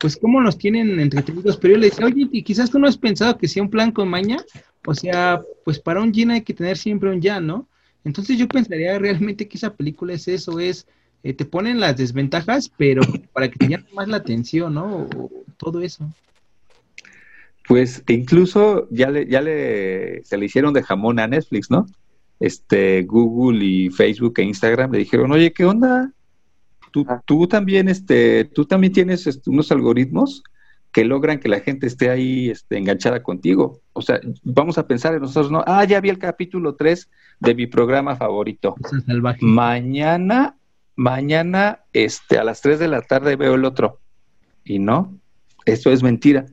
pues cómo nos tienen entretenidos? Pero yo le decía, oye, y quizás tú no has pensado que sea un plan con maña, o sea, pues para un yin hay que tener siempre un ya, ¿no? Entonces yo pensaría realmente que esa película es eso, es, eh, te ponen las desventajas, pero para que te más la atención, ¿no? O, todo eso. Pues incluso ya le, ya le, se le hicieron de jamón a Netflix, ¿no? Este, Google y Facebook e Instagram le dijeron, oye, ¿qué onda? Tú, tú también, este, tú también tienes este, unos algoritmos que logran que la gente esté ahí este, enganchada contigo. O sea, vamos a pensar en nosotros, ¿no? Ah, ya vi el capítulo 3 de mi programa favorito. Mañana, mañana, este, a las 3 de la tarde veo el otro. Y no, eso es mentira.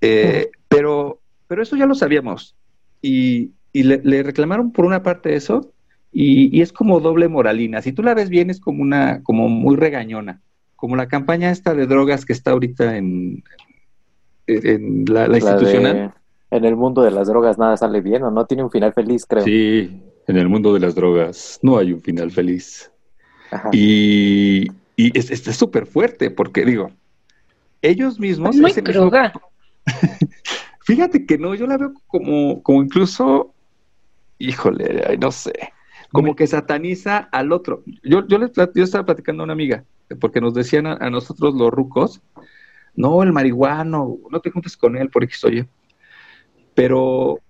Eh, pero, pero eso ya lo sabíamos. Y, y le, le, reclamaron por una parte eso, y, y, es como doble moralina. Si tú la ves bien, es como una, como muy regañona como la campaña esta de drogas que está ahorita en, en la, la, la institucional. De, en el mundo de las drogas nada sale bien o no tiene un final feliz, creo. Sí, en el mundo de las drogas no hay un final feliz. Ajá. Y, y es súper fuerte porque digo, ellos mismos... Es muy. Mismo... Fíjate que no, yo la veo como, como incluso, híjole, ay, no sé, como que sataniza al otro. Yo, yo, les, yo estaba platicando a una amiga, porque nos decían a, a, nosotros los rucos, no, el marihuano, no te juntes con él por X oye. Pero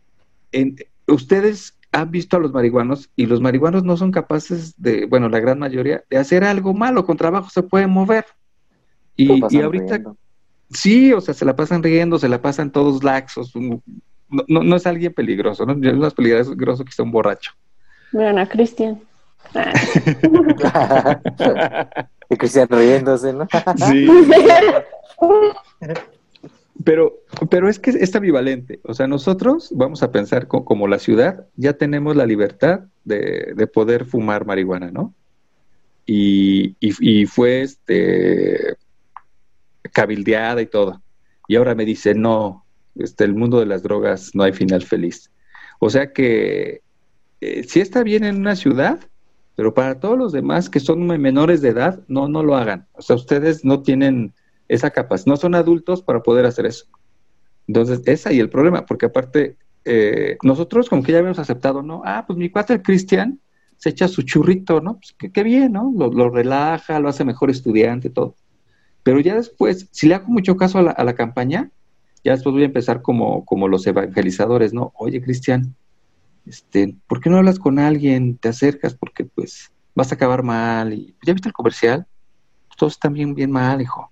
en, ustedes han visto a los marihuanos y los marihuanos no son capaces de, bueno, la gran mayoría, de hacer algo malo, con trabajo se pueden mover. Y, y ahorita, riendo. Sí, o sea, se la pasan riendo, se la pasan todos laxos. No, no, no es alguien peligroso, ¿no? Es más peligroso que sea un borracho. Miren a Cristian. y Cristian riéndose, ¿no? sí. Pero, pero es que es ambivalente. O sea, nosotros vamos a pensar co como la ciudad, ya tenemos la libertad de, de poder fumar marihuana, ¿no? Y, y, y fue este cabildeada y todo. Y ahora me dice, no, este, el mundo de las drogas no hay final feliz. O sea que eh, sí está bien en una ciudad, pero para todos los demás que son menores de edad, no, no lo hagan. O sea, ustedes no tienen esa capacidad, no son adultos para poder hacer eso. Entonces, es ahí el problema, porque aparte, eh, nosotros como que ya habíamos aceptado, ¿no? Ah, pues mi cuate el Cristian se echa su churrito, ¿no? Pues qué, bien, ¿no? Lo, lo relaja, lo hace mejor estudiante, todo. Pero ya después, si le hago mucho caso a la, a la campaña, ya después voy a empezar como, como los evangelizadores, ¿no? Oye, Cristian, este, ¿por qué no hablas con alguien? Te acercas porque pues vas a acabar mal. Y, ¿Ya viste el comercial? Todos están bien, bien mal, hijo.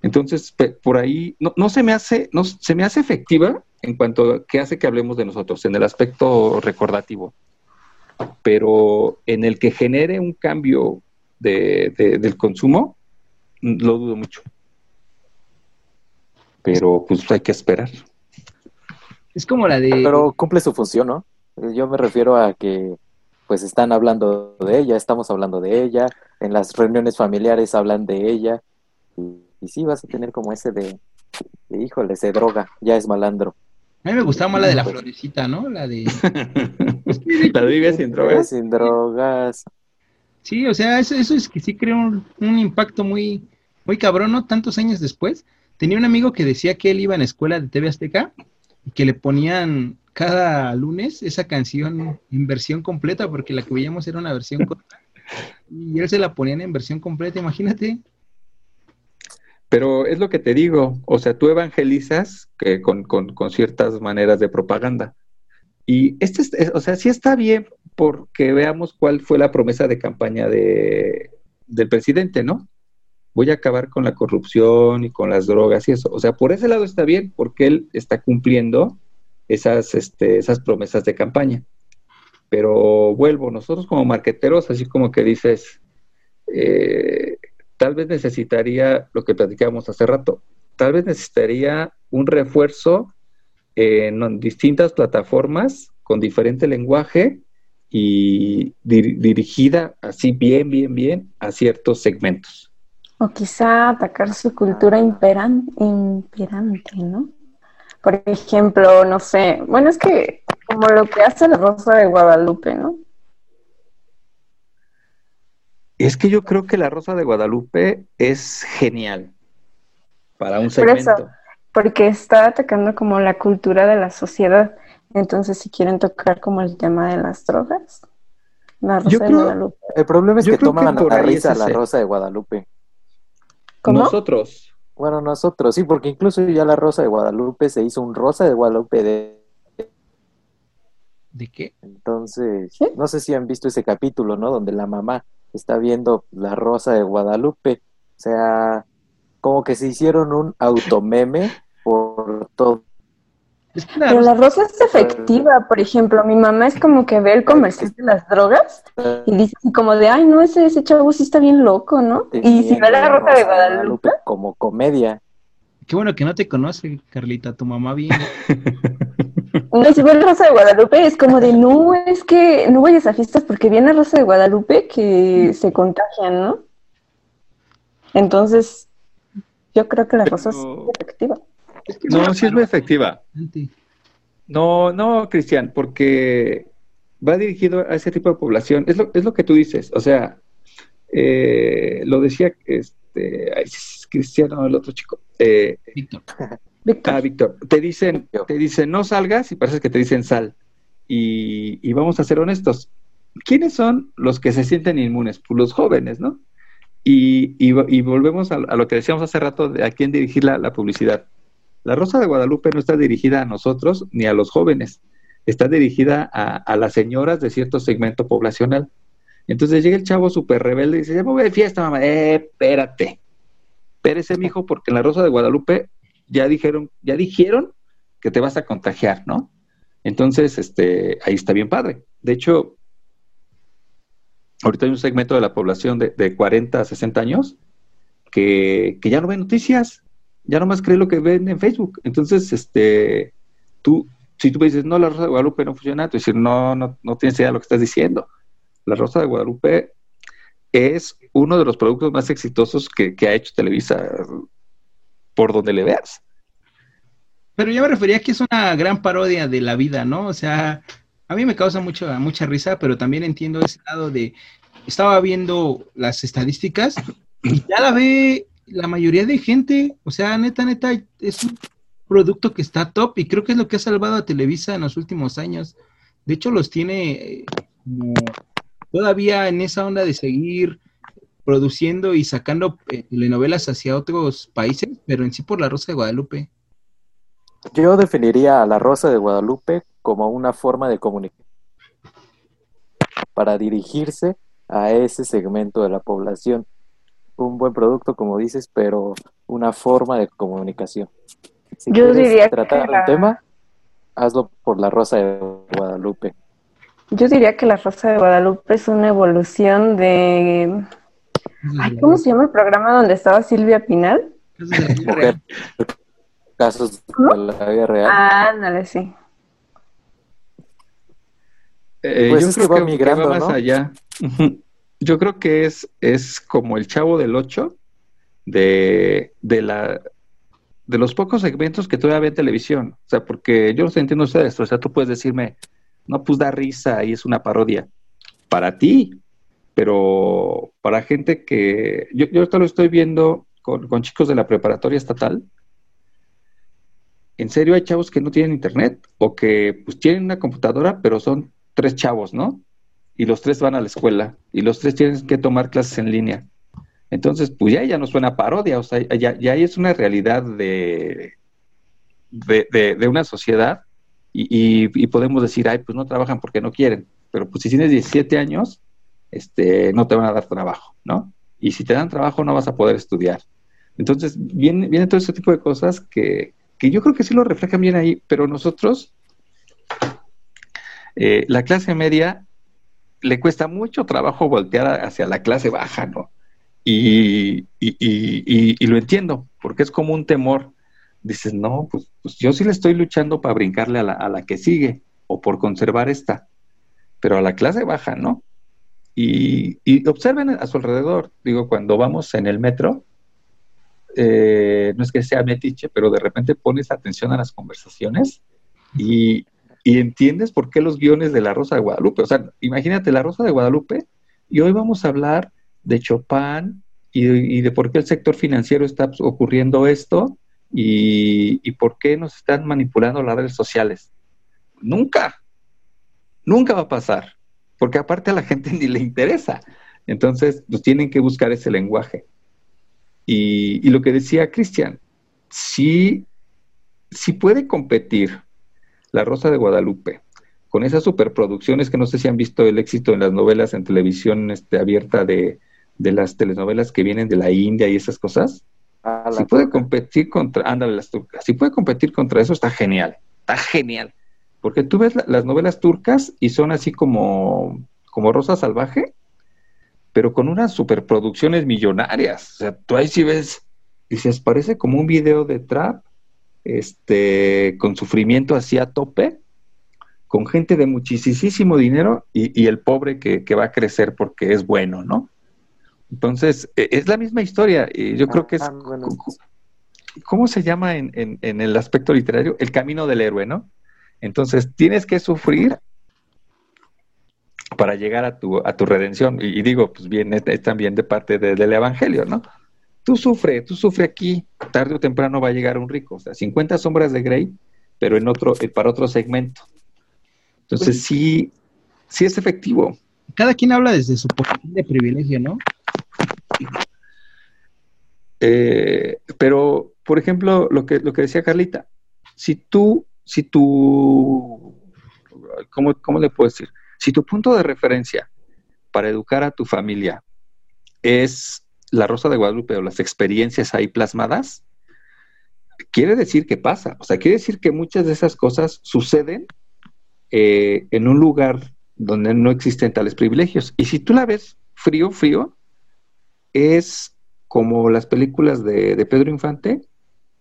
Entonces, por ahí, no, no se me hace, no, se me hace efectiva en cuanto a qué hace que hablemos de nosotros, en el aspecto recordativo. Pero en el que genere un cambio de, de- del consumo, lo dudo mucho. Pero pues hay que esperar. Es como la de... Pero cumple su función, ¿no? Yo me refiero a que pues están hablando de ella, estamos hablando de ella, en las reuniones familiares hablan de ella, y, y sí vas a tener como ese de, de, híjole, se droga, ya es malandro. A mí me gustaba más la de la florecita, ¿no? La de... La de vive sin drogas. Sin drogas. Sí, o sea, eso, es que sí crea un, impacto muy, muy cabrón, ¿no? Tantos años después. Tenía un amigo que decía que él iba en la escuela de TV Azteca y que le ponían cada lunes esa canción en versión completa, porque la que veíamos era una versión corta. Y él se la ponían en versión completa, imagínate. Pero es lo que te digo, o sea, tú evangelizas que con, con, con ciertas maneras de propaganda. Y este, es- es- o sea, sí está bien porque veamos cuál fue la promesa de campaña de, del presidente, ¿no? Voy a acabar con la corrupción y con las drogas y eso. O sea, por ese lado está bien porque él está cumpliendo esas, este, esas promesas de campaña. Pero vuelvo, nosotros como marqueteros, así como que dices, eh, tal vez necesitaría lo que platicábamos hace rato, tal vez necesitaría un refuerzo en distintas plataformas con diferente lenguaje y dir- dirigida así bien, bien, bien a ciertos segmentos. O quizá atacar su cultura imperan- imperante, ¿no? Por ejemplo, no sé, bueno, es que como lo que hace la Rosa de Guadalupe, ¿no? Es que yo creo que la Rosa de Guadalupe es genial para un Por eso. segmento. Porque está atacando como la cultura de la sociedad. Entonces, si quieren tocar como el tema de las drogas, la Rosa Yo de creo- Guadalupe. El problema es Yo que que toman por a ahí risa la. Rosa de Guadalupe. ¿Cómo? Nosotros, Bueno, nosotros sí, porque incluso ya la Rosa de Guadalupe se hizo un Rosa de Guadalupe de ¿De qué? Entonces, ¿Sí? no sé si han visto ese capítulo, ¿no? Donde la mamá está viendo la Rosa de Guadalupe. O sea, como que se hicieron un automeme por todo. Es que la Pero la Rosa- rosa es efectiva, por ejemplo, mi mamá es como que ve el comercial de las drogas y dice como de, ay, no, ese, ese chavo sí está bien loco, ¿no? Y si ve la rosa de Guadalupe, como comedia. Qué bueno que no te conoce, Carlita, tu mamá bien. no, y si ve la rosa de Guadalupe es como de, no, es que no vayas a fiestas porque viene rosa de Guadalupe que se contagian, ¿no? Entonces, yo creo que la rosa Pero- es efectiva. Es que no, sí es muy efectiva. No, no, Cristian, porque va dirigido a ese tipo de población. Es lo, es lo que tú dices. O sea, eh, lo decía este, ay, es Cristiano, el otro chico. Eh, Víctor. Víctor, ah, Víctor, te dicen, te dicen no salgas y parece que te dicen sal. Y, y vamos a ser honestos. ¿Quiénes son los que se sienten inmunes? Pues los jóvenes, ¿no? Y, y, y volvemos a, a lo que decíamos hace rato de a quién dirigir la, la publicidad. La Rosa de Guadalupe no está dirigida a nosotros ni a los jóvenes, está dirigida a, las señoras de cierto segmento poblacional. Entonces llega el chavo súper rebelde y dice, ya me voy de fiesta, mamá. Eh, espérate. Espérese, mijo, porque en la Rosa de Guadalupe ya dijeron, ya dijeron que te vas a contagiar, ¿no? Entonces, este, ahí está bien padre. De hecho, ahorita hay un segmento de la población de, de 40 a 60 años que, que ya no ve noticias, ya nomás cree lo que ven en Facebook. Entonces, este, tú, si tú me dices, no, la Rosa de Guadalupe no funciona, tú dices, no, no, no tienes idea de lo que estás diciendo. La Rosa de Guadalupe es uno de los productos más exitosos que, que ha hecho Televisa, por donde le veas. Pero yo me refería a que es una gran parodia de la vida, ¿no? O sea, a mí me causa mucho, mucha risa, pero también entiendo ese lado de, estaba viendo las estadísticas y ya la ve la mayoría de gente, o sea, neta, neta, es un producto que está top y creo que es lo que ha salvado a Televisa en los últimos años. De hecho, los tiene eh, como todavía en esa onda de seguir produciendo y sacando eh, telenovelas hacia otros países, pero en sí por la Rosa de Guadalupe. Yo definiría a la Rosa de Guadalupe como una forma de comunicación para dirigirse a ese segmento de la población. Un buen producto, como dices, pero una forma de comunicación. Si Yo quieres diría que tratar la- un tema, hazlo por la Rosa de Guadalupe. Yo diría que La Rosa de Guadalupe es una evolución de... Ay, ¿Cómo se llama el programa donde estaba Silvia Pinal? Mujer. Casos de la vida real. Ah, ándale, sí. Eh, Pues yo es que creo va que, que migrando, va más ¿no? allá. Yo creo que es, es como el chavo del 8 de, de la de los pocos segmentos que todavía ve en televisión. O sea, porque yo los entiendo ustedes. O sea, tú puedes decirme, no, pues da risa y es una parodia. Para ti, pero para gente que. Yo, yo ahorita lo estoy viendo con, con chicos de la preparatoria estatal. En serio, hay chavos que no tienen internet o que pues tienen una computadora, pero son tres chavos, ¿no? Y los tres van a la escuela y los tres tienen que tomar clases en línea. Entonces, pues ya, ya no suena parodia, o sea, ya, ya es una realidad de, de, de- una sociedad y podemos decir, ay, pues no trabajan porque no quieren, pero pues si tienes 17 años, este, no te van a dar trabajo, ¿no? Y si te dan trabajo no vas a poder estudiar. Entonces, viene, viene todo ese tipo de cosas que, que yo creo que sí lo reflejan bien ahí, pero nosotros, eh, la clase media, le cuesta mucho trabajo voltear hacia la clase baja, ¿no? Y- y- y lo entiendo, porque es como un temor. Dices, no, pues, pues yo sí le estoy luchando para brincarle a la, a la que sigue o por conservar esta, pero a la clase baja, ¿no? Y, y observen a su alrededor, digo, cuando vamos en el metro, eh, no es que sea metiche, pero de repente pones atención a las conversaciones y, y entiendes por qué los guiones de La Rosa de Guadalupe. O sea, imagínate La Rosa de Guadalupe y hoy vamos a hablar de Chopin y, de por qué el sector financiero está ocurriendo esto y, y por qué nos están manipulando las redes sociales. Nunca, nunca va a pasar, porque aparte a la gente ni le interesa. Entonces, pues tienen que buscar ese lenguaje. Y, y lo que decía Cristian, sí, sí puede competir La Rosa de Guadalupe con esas superproducciones que no sé si han visto el éxito en las novelas en televisión este, abierta de, de las telenovelas que vienen de la India y esas cosas. Ah, Si puede competir contra, ándale, las turcas, si puede competir contra eso, está genial, está genial. Porque tú ves la- las novelas turcas y son así como, como Rosa Salvaje, pero con unas superproducciones millonarias. O sea, tú ahí sí ves, dices, parece como un video de trap, este, con sufrimiento así a tope, con gente de muchísimo dinero y, y el pobre que, que va a crecer porque es bueno, ¿no? Entonces, e- es la misma historia. Y yo creo que es, Ah, bueno. ¿cómo se llama en, en- en el aspecto literario? El camino del héroe, ¿no? Entonces, tienes que sufrir para llegar a tu, a tu redención. Y, y digo, pues bien, es, es también de parte de- del Evangelio, ¿no? Tú sufre, tú sufre aquí, tarde o temprano va a llegar un rico. O sea, 50 sombras de Grey, pero en otro, eh, para otro segmento. Entonces, sí, sí es efectivo. Cada quien habla desde su posición de privilegio, ¿no? Eh, pero, por ejemplo, lo que, lo que decía Carlita, si tú, si tú, ¿cómo, cómo le puedo decir? Si tu punto de referencia para educar a tu familia es la Rosa de Guadalupe o las experiencias ahí plasmadas, quiere decir que pasa. O sea, quiere decir que muchas de esas cosas suceden eh, en un lugar donde no existen tales privilegios. Y si tú la ves frío, frío, es como las películas de, de Pedro Infante,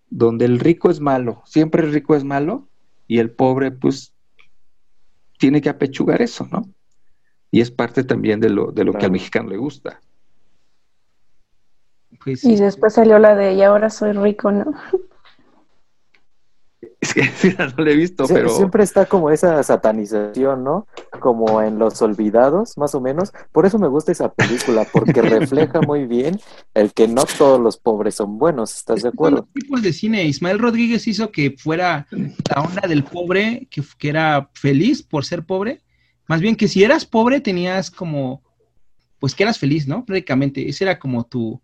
donde el rico es malo, siempre el rico es malo, y el pobre pues tiene que apechugar eso, ¿no? Y es parte también de lo, de lo que al mexicano le gusta. Pues, Y después salió la de y ahora soy rico, ¿no? Es que sí, no lo he visto, Sie- pero Siempre está como esa satanización, ¿no? Como en Los Olvidados, más o menos. Por eso me gusta esa película, porque refleja muy bien el que no todos los pobres son buenos, ¿estás de acuerdo? los tipos de cine. Ismael Rodríguez hizo que fuera la onda del pobre, que, que era feliz por ser pobre. Más bien que si eras pobre tenías como, pues que eras feliz, ¿no? Prácticamente, esa era como tu,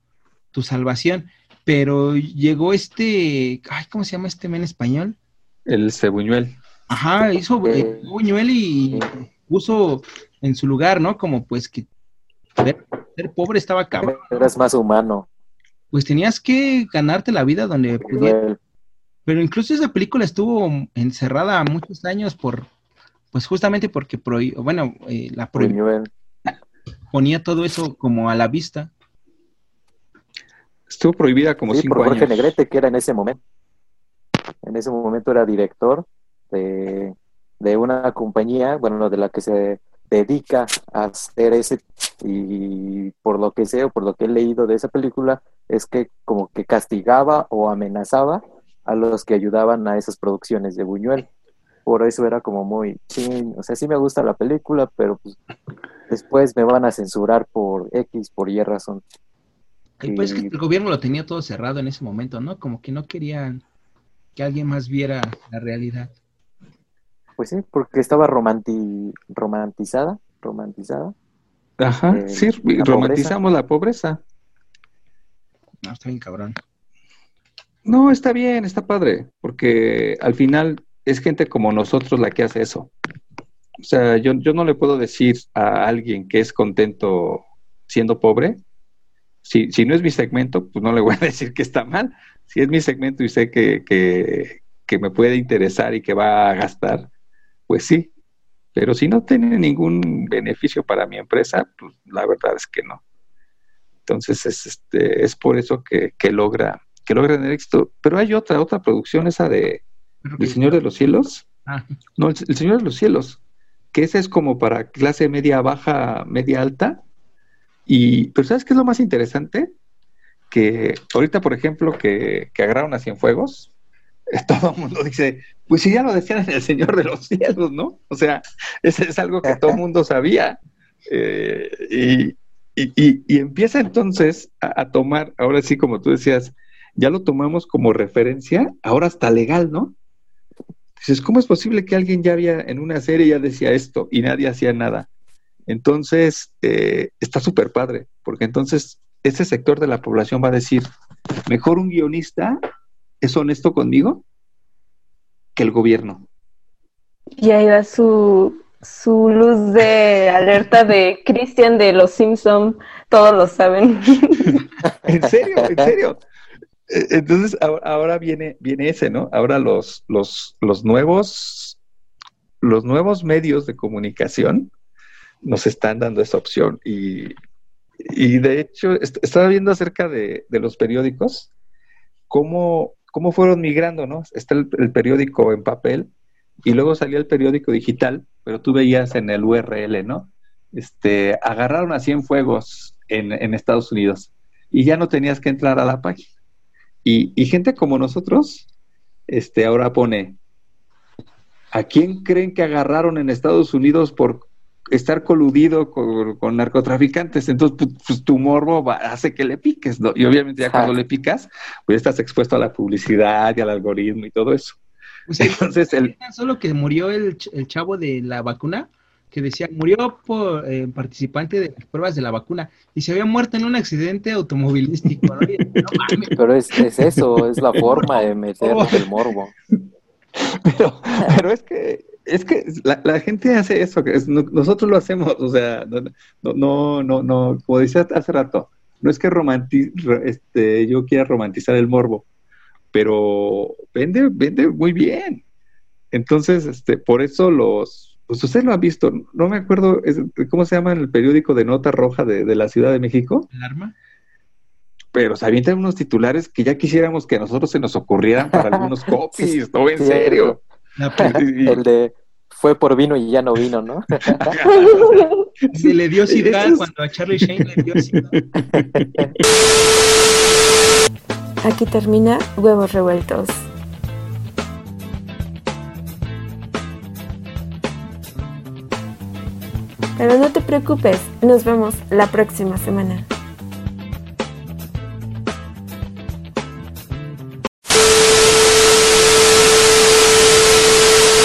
tu salvación. Pero llegó este, ay, ¿cómo se llama este men español? el cebuñuel. Ajá, hizo Eh, eh, Buñuel y puso en su lugar, ¿no? Como pues que ser, ser pobre estaba cabrón. Eras más humano. Pues tenías que ganarte la vida donde pudieras. Pero incluso esa película estuvo encerrada muchos años por, pues justamente porque prohi- bueno, eh, la prohi- Buñuel. ponía todo eso como a la vista. Estuvo prohibida como Sí, cinco por Jorge años. Negrete, que era en ese momento. En ese momento era director de, de una compañía, bueno, de la que se dedica a hacer ese, y por lo que sé o por lo que he leído de esa película, es que como que castigaba o amenazaba a los que ayudaban a esas producciones de Buñuel. Por eso era como muy, sí, o sea, sí me gusta la película, pero pues después me van a censurar por X, por Y razón. El, pues, es que el gobierno lo tenía todo cerrado en ese momento, ¿no? Como que no querían que alguien más viera la realidad. Pues sí, porque estaba romanti romantizada, romantizada. Ajá, Eh, sí, la romantizamos la pobreza. No, está bien cabrón. No, está bien, está padre, porque al final es gente como nosotros la que hace eso. O sea, yo, yo no le puedo decir a alguien que es contento siendo pobre, si, si no es mi segmento, pues no le voy a decir que está mal. Si es mi segmento y sé que, que, que me puede interesar y que va a gastar, pues sí. Pero si no tiene ningún beneficio para mi empresa, pues la verdad es que no. Entonces es, este, es por eso que, que logra que logra tener éxito. Pero hay otra, otra producción, esa de El Señor de los Cielos. Ah, No, el, el Señor de los Cielos, que esa es como para clase media baja, media alta. Y, pero ¿sabes qué es lo más interesante? Que ahorita, por ejemplo, que, que agarraron a Cienfuegos, eh, todo el mundo dice, pues si ya lo decían en El Señor de los Cielos, ¿no? O sea, ese es algo que todo el mundo sabía. Eh, y- y empieza entonces a, a tomar, ahora sí, como tú decías, ya lo tomamos como referencia, ahora está legal, ¿no? Dices, ¿cómo es posible que alguien ya había en una serie ya decía esto y nadie hacía nada? Entonces, eh, está súper padre, porque entonces ese sector de la población va a decir, mejor un guionista es honesto conmigo que el gobierno. Y ahí da su, su luz de alerta de Christian de los Simpson, todos lo saben. En serio, en serio. Eh, Entonces, ahora, ahora viene, viene ese, ¿no? Ahora los, los, los nuevos, los nuevos medios de comunicación nos están dando esa opción. Y, y de hecho, est- estaba viendo acerca de, de los periódicos, cómo, cómo fueron migrando, ¿no? Está el, periódico en papel y luego salía el periódico digital, pero tú veías en el URL, ¿no? Este, agarraron a Cienfuegos en, en Estados Unidos y ya no tenías que entrar a la página. Y, y gente como nosotros, este, ahora pone, ¿a quién creen que agarraron en Estados Unidos por estar coludido con, con narcotraficantes? Entonces, pues, pues, tu morbo va- hace que le piques, ¿no? Y obviamente ya cuando le picas, pues estás expuesto a la publicidad y al algoritmo y todo eso. pues, Entonces, el, solo que murió el, el chavo de la vacuna, que decía, murió por eh, participante de las pruebas de la vacuna y se había muerto en un accidente automovilístico. ¿no? Y, no mames, Pero es, es eso, es la forma de meter el morbo. pero, pero es que es que la, la gente hace eso, que es- no- nosotros lo hacemos, o sea, no, no, no, no, no, como decía hace rato, no es que romanti ro- este, yo quiera romantizar el morbo, pero vende, vende muy bien. Entonces, este, por eso los, pues ustedes lo han visto, no me acuerdo, es- ¿cómo se llama el periódico de nota roja de, de la Ciudad de México? alarma. Pero se avientan unos titulares que ya quisiéramos que a nosotros se nos ocurrieran para algunos copies, no, en Sí, serio. El de fue por vino y ya no vino, ¿no? se le dio es- cuando a Charlie Shane le dio cigarro. Aquí termina Huevos Revueltos. Pero no te preocupes, nos vemos la próxima semana.